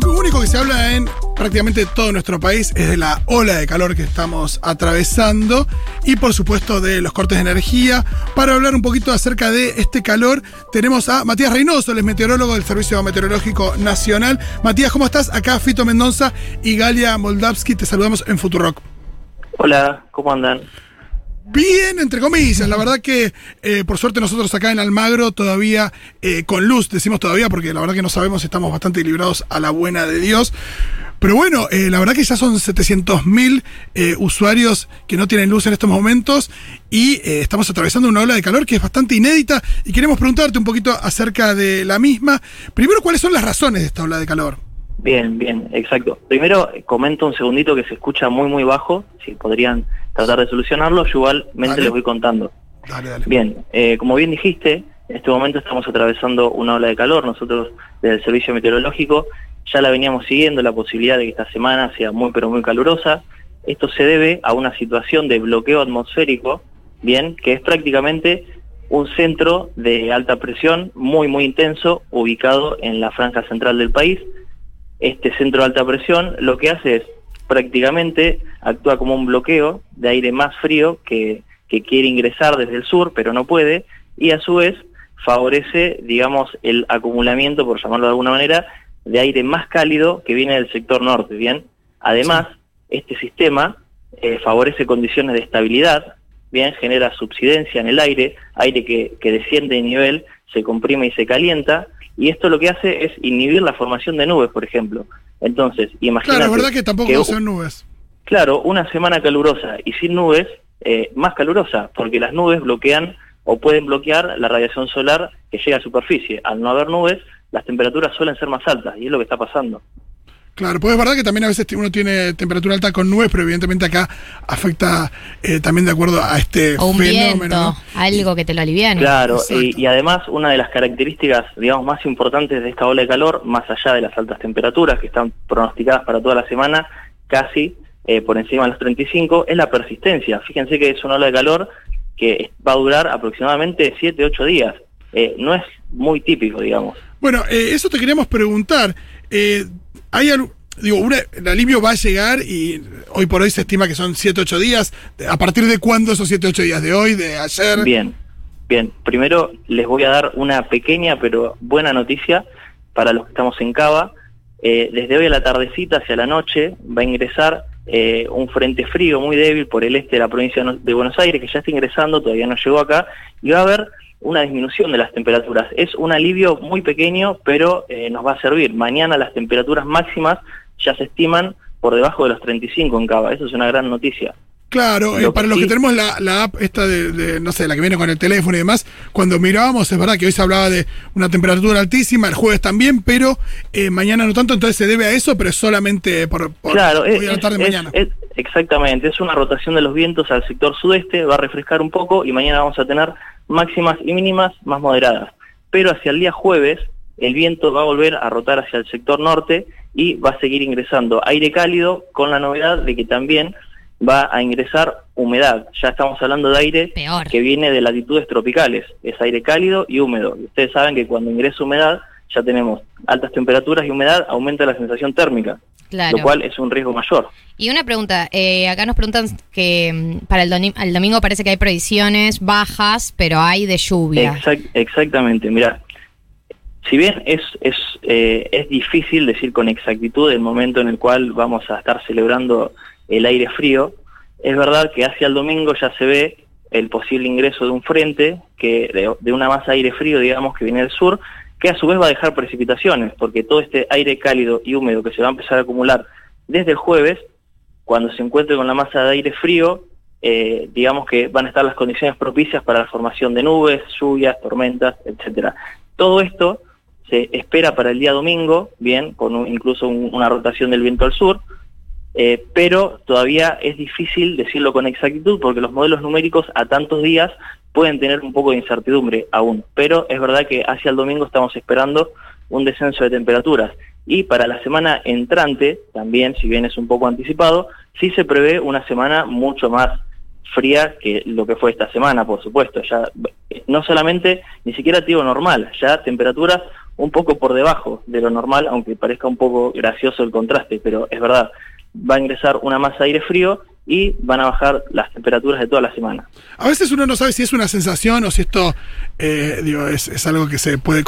lo único que se habla en prácticamente todo nuestro país es de la ola de calor que estamos atravesando y por supuesto de los cortes de energía. Para hablar un poquito acerca de este calor, tenemos a Matías Reynoso, el meteorólogo del Servicio Meteorológico Nacional. Matías, ¿cómo estás? Acá Fito Mendoza y Galia Moldavsky, te saludamos en Futurock. Hola, ¿cómo andan? Bien, entre comillas. La verdad que, eh, por suerte, nosotros acá en Almagro todavía eh, con luz, decimos todavía porque la verdad que no sabemos, estamos bastante librados a la buena de Dios. Pero bueno, eh, la verdad que ya son 700.000 usuarios que no tienen luz en estos momentos y estamos atravesando una ola de calor que es bastante inédita y queremos preguntarte un poquito acerca de la misma. Primero, ¿cuáles son las razones de esta ola de calor? Bien, bien, exacto. Primero comento un segundito que se escucha muy, muy bajo, si podrían tratar de solucionarlo, yo igualmente les voy contando. Dale, dale. Bien, eh, como bien dijiste, en este momento estamos atravesando una ola de calor, nosotros desde el Servicio Meteorológico ya la veníamos siguiendo, la posibilidad de que esta semana sea muy pero muy calurosa. Esto se debe a una situación de bloqueo atmosférico, bien, que es prácticamente un centro de alta presión muy muy intenso ubicado en la franja central del país, este centro de alta presión lo que hace es prácticamente actúa como un bloqueo de aire más frío que, quiere ingresar desde el sur, pero no puede, y a su vez favorece, digamos, el acumulamiento, por llamarlo de alguna manera, de aire más cálido que viene del sector norte, ¿bien? Además, este sistema eh, favorece condiciones de estabilidad, ¿bien? Genera subsidencia en el aire, aire que, que desciende de nivel, se comprime y se calienta, y esto lo que hace es inhibir la formación de nubes, por ejemplo. Entonces, imagínate... Claro, es verdad que tampoco que, son nubes. Claro, una semana calurosa y sin nubes, eh, más calurosa, porque las nubes bloquean o pueden bloquear la radiación solar que llega a superficie. Al no haber nubes, las temperaturas suelen ser más altas, y es lo que está pasando. Claro, pues es verdad que también a veces uno tiene temperatura alta con nubes, pero evidentemente acá afecta eh, también de acuerdo a este fenómeno. algo que te lo aliviane. Claro, y, además una de las características, digamos, más importantes de esta ola de calor, más allá de las altas temperaturas que están pronosticadas para toda la semana, casi eh, por encima de los 35, es la persistencia. Fíjense que es una ola de calor que va a durar aproximadamente 7, 8 días. Eh, no es muy típico, digamos. Bueno, eso te queríamos preguntar. Hay digo, el alivio va a llegar y hoy por hoy se estima que son 7, 8 días. ¿A partir de cuándo esos 7, 8 días? ¿De hoy? ¿De ayer? Bien, bien. Primero les voy a dar una pequeña pero buena noticia para los que estamos en Cava. Eh, desde hoy a la tardecita hacia la noche va a ingresar eh, un frente frío muy débil por el este de la provincia de Buenos Aires que ya está ingresando, todavía no llegó acá, y va a haber una disminución de las temperaturas. Es un alivio muy pequeño, pero eh, nos va a servir. Mañana las temperaturas máximas ya se estiman por debajo de los 35 en Cava. Eso es una gran noticia. Claro, eh, para los que tenemos la, app esta de, no sé, la que viene con el teléfono y demás, cuando mirábamos, es verdad que hoy se hablaba de una temperatura altísima, el jueves también, pero eh, mañana no tanto, entonces se debe a eso, pero es solamente por, claro, hoy a la tarde mañana. exactamente, es una rotación de los vientos al sector sudeste, va a refrescar un poco y mañana vamos a tener máximas y mínimas más moderadas. Pero hacia el día jueves el viento va a volver a rotar hacia el sector norte y va a seguir ingresando aire cálido con la novedad de que también va a ingresar humedad. Ya estamos hablando de aire que viene de latitudes tropicales. Es aire cálido y húmedo. Y ustedes saben que cuando ingresa humedad ya tenemos altas temperaturas y humedad, aumenta la sensación térmica. Lo cual es un riesgo mayor. Y una pregunta, eh, acá nos preguntan que mm, para el, domingo parece que hay previsiones bajas, pero hay de lluvia. exactamente, mira, si bien es, es, eh, es difícil decir con exactitud el momento en el cual vamos a estar celebrando el aire frío, es verdad que hacia el domingo ya se ve el posible ingreso de un frente, que de, de una masa de aire frío, digamos, que viene del sur, que a su vez va a dejar precipitaciones, porque todo este aire cálido y húmedo que se va a empezar a acumular desde el jueves, cuando se encuentre con la masa de aire frío, eh, digamos que van a estar las condiciones propicias para la formación de nubes, lluvias, tormentas, etcétera. Todo esto se espera para el día domingo, bien, con incluso una rotación del viento al sur, eh, pero todavía es difícil decirlo con exactitud porque los modelos numéricos a tantos días pueden tener un poco de incertidumbre aún, pero es verdad que hacia el domingo estamos esperando un descenso de temperaturas. Y para la semana entrante, también, si bien es un poco anticipado, sí se prevé una semana mucho más fría que lo que fue esta semana, por supuesto. Ya no solamente, ni siquiera digo normal, ya temperaturas un poco por debajo de lo normal, aunque parezca un poco gracioso el contraste, pero es verdad, va a ingresar una masa de aire frío y van a bajar las temperaturas de toda la semana. A veces uno no sabe si es una sensación o si esto eh, digo, es, es, algo que se puede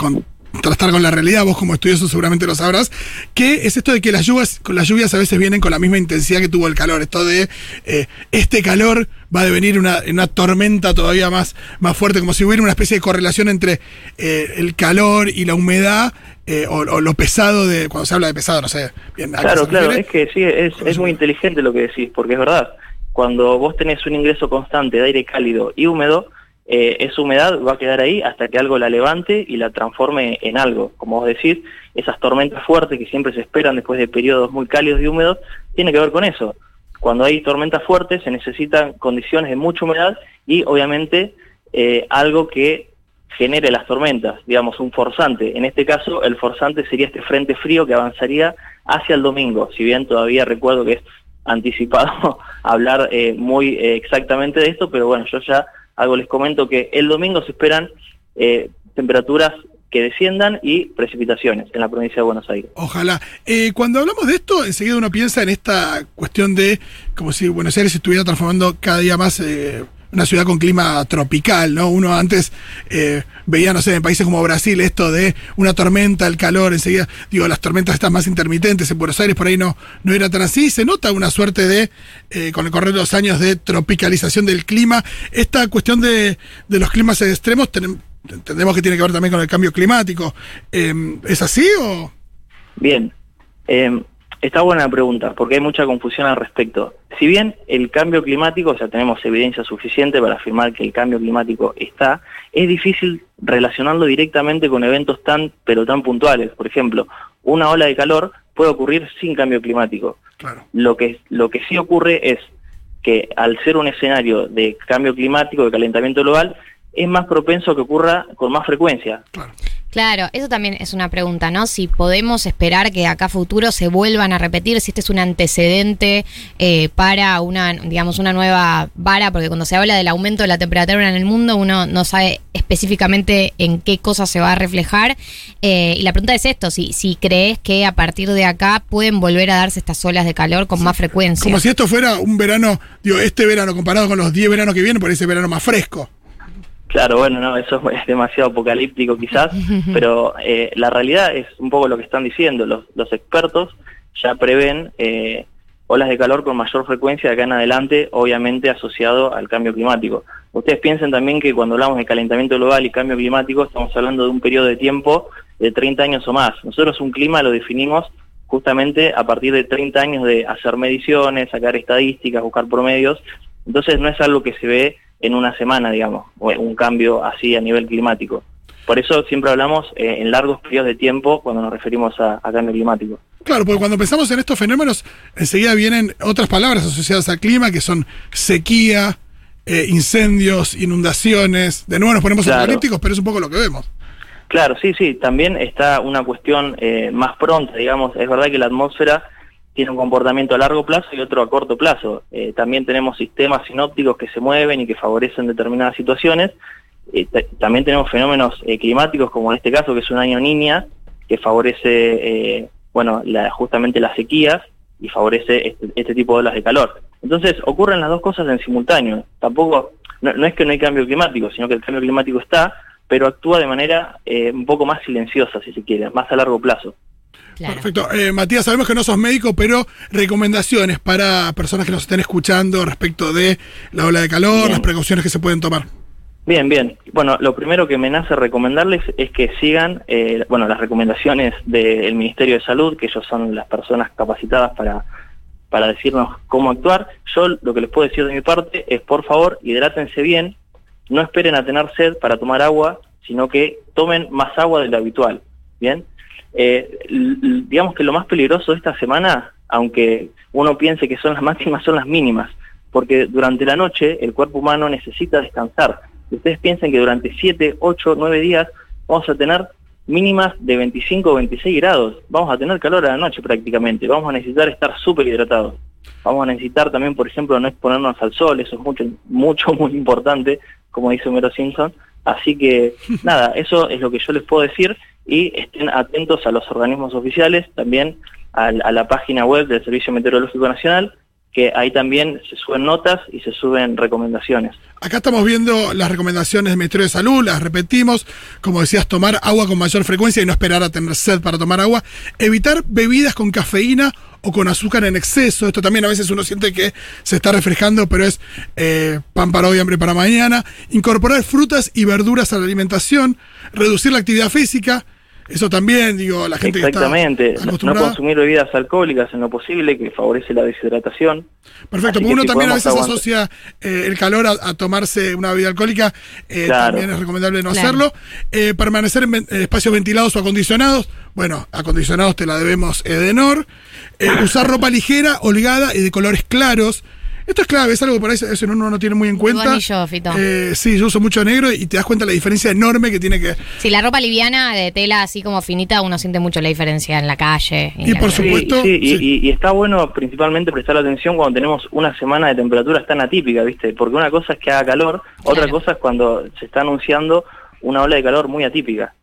contrastar con la realidad, vos como estudioso seguramente lo sabrás, que es esto de que las lluvias, con las lluvias a veces vienen con la misma intensidad que tuvo el calor, esto de eh, este calor va a devenir una, una tormenta todavía más, más fuerte, como si hubiera una especie de correlación entre eh, el calor y la humedad, eh, o, o, lo pesado de, cuando se habla de pesado, no sé. Bien, claro, claro, es que sí, es, es muy inteligente lo que decís, porque es verdad, cuando vos tenés un ingreso constante de aire cálido y húmedo, eh, esa humedad va a quedar ahí hasta que algo la levante y la transforme en algo. Como vos decís, esas tormentas fuertes que siempre se esperan después de periodos muy cálidos y húmedos, tiene que ver con eso. Cuando hay tormentas fuertes se necesitan condiciones de mucha humedad y obviamente eh, algo que genere las tormentas, digamos un forzante. En este caso el forzante sería este frente frío que avanzaría hacia el domingo, si bien todavía recuerdo que es anticipado hablar eh, muy eh, exactamente de esto, pero bueno, yo ya algo les comento que el domingo se esperan eh, temperaturas que desciendan y precipitaciones en la provincia de Buenos Aires. Ojalá. Eh, cuando hablamos de esto, enseguida uno piensa en esta cuestión de como si Buenos Aires estuviera transformando cada día más eh, una ciudad con clima tropical, ¿no? Uno antes eh, veía, no sé, en países como Brasil esto de una tormenta, el calor, enseguida, digo, las tormentas están más intermitentes, en Buenos Aires por ahí no, no era tan así, se nota una suerte de, eh, con el correr de los años, de tropicalización del clima. Esta cuestión de, de los climas extremos, ten, entendemos que tiene que ver también con el cambio climático. Eh, ¿Es así o...? Bien. Está buena la pregunta, porque hay mucha confusión al respecto. Si bien el cambio climático, o sea, tenemos evidencia suficiente para afirmar que el cambio climático está, es difícil relacionarlo directamente con eventos tan, pero tan puntuales. Por ejemplo, una ola de calor puede ocurrir sin cambio climático. Claro. Lo, que, lo que sí ocurre es que al ser un escenario de cambio climático, de calentamiento global, es más propenso a que ocurra con más frecuencia. Claro. Claro, eso también es una pregunta, ¿no? Si podemos esperar que acá a futuro se vuelvan a repetir, si este es un antecedente eh, para una, digamos, una nueva vara, porque cuando se habla del aumento de la temperatura en el mundo, uno no sabe específicamente en qué cosa se va a reflejar. Eh, y la pregunta es esto, si, si crees que a partir de acá pueden volver a darse estas olas de calor con sí. más frecuencia. Como si esto fuera un verano, digo, este verano comparado con los 10 veranos que vienen, parece verano más fresco. Claro, bueno, no, eso es demasiado apocalíptico quizás, pero eh, la realidad es un poco lo que están diciendo. Los, los expertos ya prevén eh, olas de calor con mayor frecuencia de acá en adelante, obviamente asociado al cambio climático. Ustedes piensen también que cuando hablamos de calentamiento global y cambio climático estamos hablando de un periodo de tiempo de 30 años o más. Nosotros un clima lo definimos justamente a partir de 30 años de hacer mediciones, sacar estadísticas, buscar promedios. Entonces no es algo que se ve en una semana, digamos, un cambio así a nivel climático. Por eso siempre hablamos eh, en largos periodos de tiempo cuando nos referimos a, a, cambio climático. Claro, porque cuando pensamos en estos fenómenos, enseguida vienen otras palabras asociadas al clima, que son sequía, eh, incendios, inundaciones. De nuevo nos ponemos claro. apocalípticos, pero es un poco lo que vemos. Claro, sí, sí. También está una cuestión eh, más pronta, digamos. Es verdad que la atmósfera tiene un comportamiento a largo plazo y otro a corto plazo. Eh, también tenemos sistemas sinópticos que se mueven y que favorecen determinadas situaciones. Eh, también tenemos fenómenos eh, climáticos, como en este caso, que es un año niña, que favorece, eh, bueno, justamente las sequías y favorece este, este, tipo de olas de calor. Entonces, ocurren las dos cosas en simultáneo. Tampoco, no, no es que no hay cambio climático, sino que el cambio climático está, pero actúa de manera un poco más silenciosa, si se quiere, más a largo plazo. Claro. Perfecto. Eh, Matías, sabemos que no sos médico, pero recomendaciones para personas que nos estén escuchando respecto de la ola de calor, bien. las precauciones que se pueden tomar. Bien, bien. Bueno, lo primero que me nace recomendarles es que sigan, eh, bueno, las recomendaciones del Ministerio de Salud, que ellos son las personas capacitadas para, para decirnos cómo actuar. Yo lo que les puedo decir de mi parte es, por favor, hidrátense bien, no esperen a tener sed para tomar agua, sino que tomen más agua de lo habitual. Bien, eh, digamos que lo más peligroso de esta semana, aunque uno piense que son las máximas, son las mínimas, porque durante la noche el cuerpo humano necesita descansar. Ustedes piensen que durante 7, 8, 9 días vamos a tener mínimas de 25 o 26 grados, vamos a tener calor a la noche prácticamente, vamos a necesitar estar súper hidratados. Vamos a necesitar también, por ejemplo, no exponernos al sol, eso es mucho, mucho, muy importante, como dice Homero Simpson. Así que, nada, eso es lo que yo les puedo decir y estén atentos a los organismos oficiales, también a, a la página web del Servicio Meteorológico Nacional, que ahí también se suben notas y se suben recomendaciones. Acá estamos viendo las recomendaciones del Ministerio de Salud, las repetimos, como decías, tomar agua con mayor frecuencia y no esperar a tener sed para tomar agua, evitar bebidas con cafeína o con azúcar en exceso, esto también a veces uno siente que se está refrescando, pero es eh, pan para hoy, hambre para mañana, incorporar frutas y verduras a la alimentación, reducir la actividad física, eso también, digo, la gente Exactamente. que está no consumir bebidas alcohólicas en lo posible, que favorece la deshidratación. Perfecto, porque uno también a veces asocia eh, el calor a, tomarse una bebida alcohólica, eh, también es recomendable no hacerlo. Eh, permanecer en espacios ventilados o acondicionados, bueno, acondicionados te la debemos Edenor. usar ropa ligera, holgada y de colores claros. Esto es clave, es algo que por ahí eso uno no tiene muy en cuenta. yo, Fito. Eh, sí, yo uso mucho negro y te das cuenta de la diferencia enorme que tiene que. Sí, la ropa liviana de tela así como finita, uno siente mucho la diferencia en la calle. Y, por supuesto. Sí, Y, está bueno principalmente prestar atención cuando tenemos una semana de temperaturas tan atípica, ¿viste? Porque una cosa es que haga calor, otra cosa es cuando se está anunciando una ola de calor muy atípica.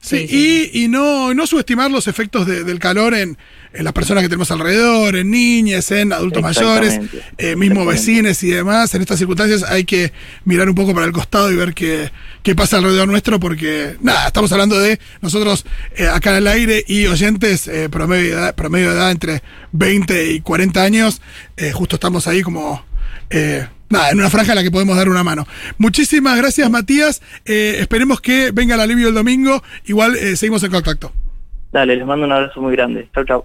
Sí, y, no, no subestimar los efectos del calor en, las personas que tenemos alrededor, en niñas, en adultos mayores, eh, mismo vecinos y demás. En estas circunstancias hay que mirar un poco para el costado y ver qué, qué pasa alrededor nuestro, porque nada, estamos hablando de nosotros eh, acá en el aire y oyentes eh, promedio, de edad, promedio de edad entre 20 y 40 años. justo estamos ahí como nada, en una franja en la que podemos dar una mano. Muchísimas gracias, Matías. Eh, esperemos que venga el alivio el domingo. Igual eh, seguimos en contacto. Dale, les mando un abrazo muy grande. Chau, chau.